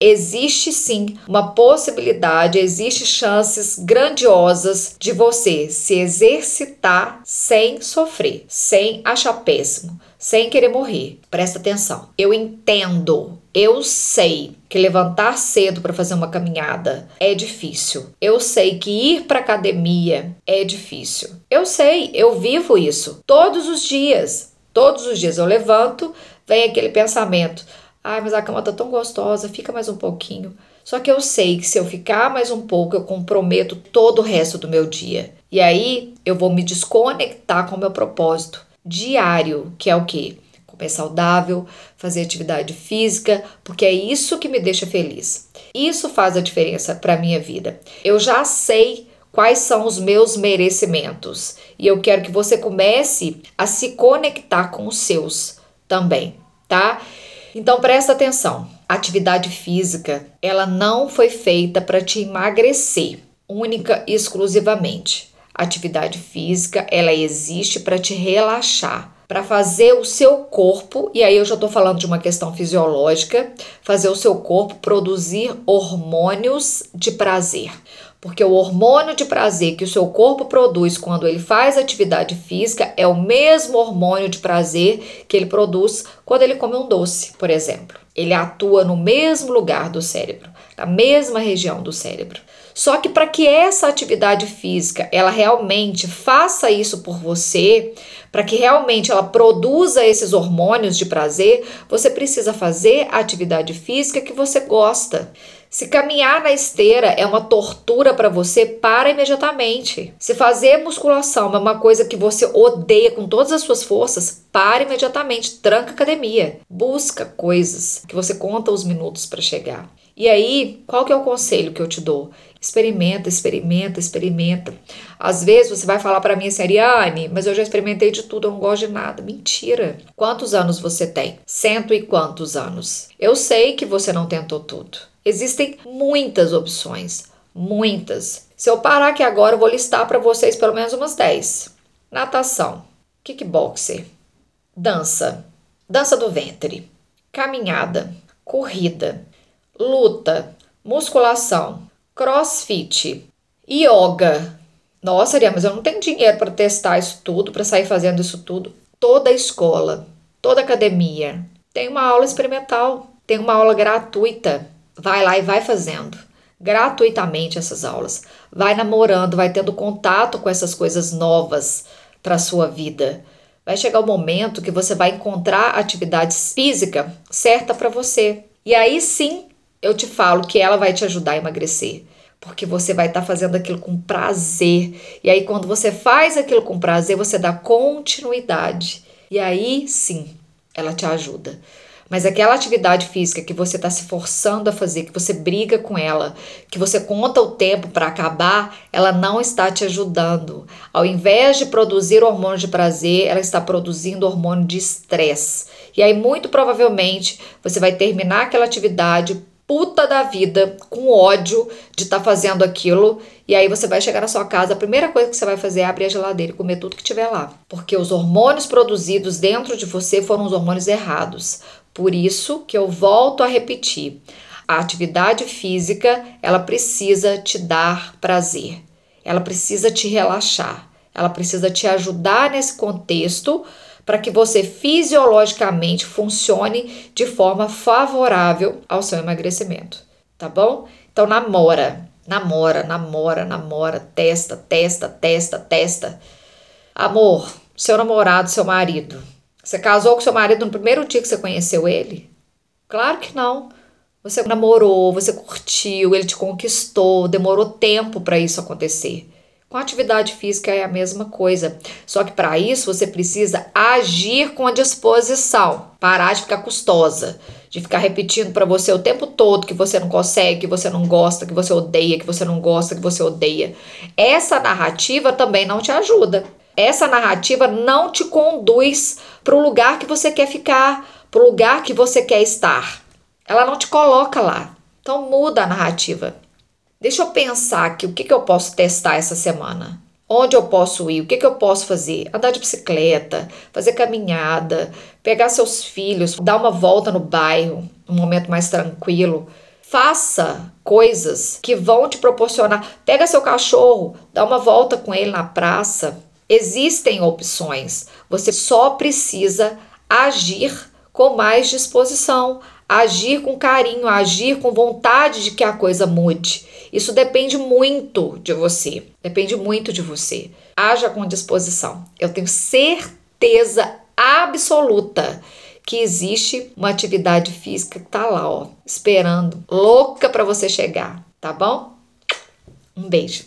existe sim uma possibilidade, existe chances grandiosas de você se exercitar sem sofrer, sem achar péssimo, sem querer morrer. Presta atenção. Eu entendo, eu sei que levantar cedo para fazer uma caminhada é difícil. Eu sei que ir para academia é difícil. Eu sei, eu vivo isso todos os dias. Todos os dias eu levanto, vem aquele pensamento: Ai, mas a cama tá tão gostosa, fica mais um pouquinho. Só que eu sei que se eu ficar mais um pouco, eu comprometo todo o resto do meu dia. E aí eu vou me desconectar com o meu propósito diário, que é o quê? Comer saudável, fazer atividade física, porque é isso que me deixa feliz. Isso faz a diferença para minha vida. Eu já sei quais são os meus merecimentos e eu quero que você comece a se conectar com os seus também, tá? Então presta atenção. atividade física, ela não foi feita para te emagrecer, única e exclusivamente. atividade física, ela existe para te relaxar, para fazer o seu corpo, e aí eu já estou falando de uma questão fisiológica, fazer o seu corpo produzir hormônios de prazer. Porque o hormônio de prazer que o seu corpo produz quando ele faz atividade física é o mesmo hormônio de prazer que ele produz quando ele come um doce, por exemplo. Ele atua no mesmo lugar do cérebro, na mesma região do cérebro. Só que para que essa atividade física ela realmente faça isso por você, para que realmente ela produza esses hormônios de prazer, você precisa fazer a atividade física que você gosta. Se caminhar na esteira é uma tortura para você, para imediatamente. Se fazer musculação é uma coisa que você odeia com todas as suas forças, para imediatamente, tranca academia. Busca coisas que você conta os minutos para chegar. E aí, qual que é o conselho que eu te dou? Experimenta, experimenta, experimenta. Às vezes você vai falar para mim assim, Ariane, mas eu já experimentei de tudo, eu não gosto de nada. Mentira. Quantos anos você tem? Cento e quantos anos? Eu sei que você não tentou tudo. Existem muitas opções, muitas. Se eu parar aqui agora, eu vou listar para vocês pelo menos umas 10. Natação, kickboxer, dança, dança do ventre, caminhada, corrida, luta, musculação, crossfit, yoga. Nossa, Ariane, mas eu não tenho dinheiro para testar isso tudo, para sair fazendo isso tudo. Toda escola, toda academia tem uma aula experimental, tem uma aula gratuita vai lá e vai fazendo gratuitamente essas aulas. Vai namorando, vai tendo contato com essas coisas novas para a sua vida. Vai chegar o momento que você vai encontrar a atividade física certa para você. E aí sim, eu te falo que ela vai te ajudar a emagrecer. Porque você vai estar tá fazendo aquilo com prazer. E aí, quando você faz aquilo com prazer, você dá continuidade. E aí sim, ela te ajuda. Mas aquela atividade física que você está se forçando a fazer, que você briga com ela, que você conta o tempo para acabar, ela não está te ajudando. Ao invés de produzir hormônio de prazer, ela está produzindo hormônio de estresse. E aí, muito provavelmente, você vai terminar aquela atividade puta da vida, com ódio de estar tá fazendo aquilo, e aí você vai chegar na sua casa, a primeira coisa que você vai fazer é abrir a geladeira e comer tudo que tiver lá, porque os hormônios produzidos dentro de você foram os hormônios errados. Por isso que eu volto a repetir, a atividade física, ela precisa te dar prazer. Ela precisa te relaxar. Ela precisa te ajudar nesse contexto para que você fisiologicamente funcione de forma favorável ao seu emagrecimento, tá bom? Então namora, namora, namora, namora, testa, testa, testa, testa. Amor, seu namorado, seu marido, você casou com seu marido no primeiro dia que você conheceu ele? Claro que não. Você namorou, você curtiu, ele te conquistou, demorou tempo para isso acontecer. Com a atividade física é a mesma coisa, só que para isso você precisa agir com a disposição, parar de ficar custosa, de ficar repetindo para você o tempo todo que você não consegue, que você não gosta, que você odeia, que você não gosta, que você odeia. Essa narrativa também não te ajuda essa narrativa não te conduz para o lugar que você quer ficar, para o lugar que você quer estar. Ela não te coloca lá. Então muda a narrativa. Deixa eu pensar aqui o que, que eu posso testar essa semana. Onde eu posso ir? O que, que eu posso fazer? Andar de bicicleta, fazer caminhada, pegar seus filhos, dar uma volta no bairro, um momento mais tranquilo, Faça coisas que vão te proporcionar. Pega seu cachorro, dá uma volta com ele na praça. Existem opções. Você só precisa agir com mais disposição, agir com carinho, agir com vontade de que a coisa mude. Isso depende muito de você. Depende muito de você. Haja com disposição. Eu tenho certeza absoluta que existe uma atividade física que tá lá, ó, esperando, louca para você chegar, tá bom? Um beijo.